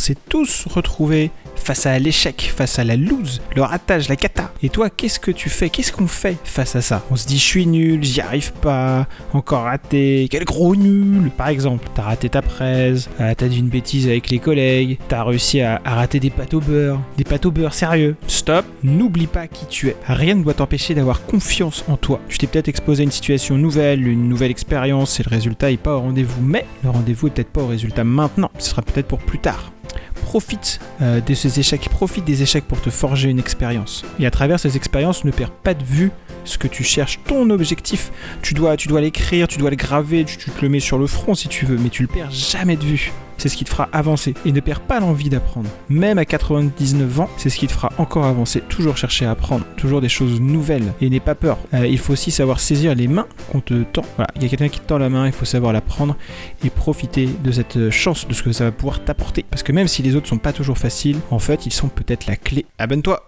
On s'est tous retrouvés face à l'échec, face à la lose, le ratage, la cata. Et toi, qu'est-ce que tu fais? Qu'est-ce qu'on fait face à ça? On se dit je suis nul, j'y arrive pas, encore raté, quel gros nul Par exemple, t'as raté ta presse, euh, t'as dit une bêtise avec les collègues, t'as réussi à, rater des pâtes au beurre, des pâtes au beurre sérieux. Stop, n'oublie pas qui tu es. Rien ne doit t'empêcher d'avoir confiance en toi. Tu t'es peut-être exposé à une situation nouvelle, une nouvelle expérience et le résultat est pas au rendez-vous, mais le rendez-vous est peut-être pas au résultat maintenant, ce sera peut-être pour plus tard profite euh, de ces échecs, profite des échecs pour te forger une expérience. Et à travers ces expériences, ne perds pas de vue ce que tu cherches, ton objectif. Tu dois, tu dois l'écrire, tu dois le graver, tu, tu te le mets sur le front si tu veux, mais tu le perds jamais de vue. C'est ce qui te fera avancer. Et ne perds pas l'envie d'apprendre. Même à 99 ans, c'est ce qui te fera encore avancer. Toujours chercher à apprendre, toujours des choses nouvelles. Et n'aie pas peur. Euh, il faut aussi savoir saisir les mains qu'on te tend. Voilà, il y a quelqu'un qui te tend la main, il faut savoir la prendre et profiter de cette chance, de ce que ça va pouvoir t'apporter. Parce que même si les autres sont pas toujours faciles, en fait, ils sont peut-être la clé. Abonne-toi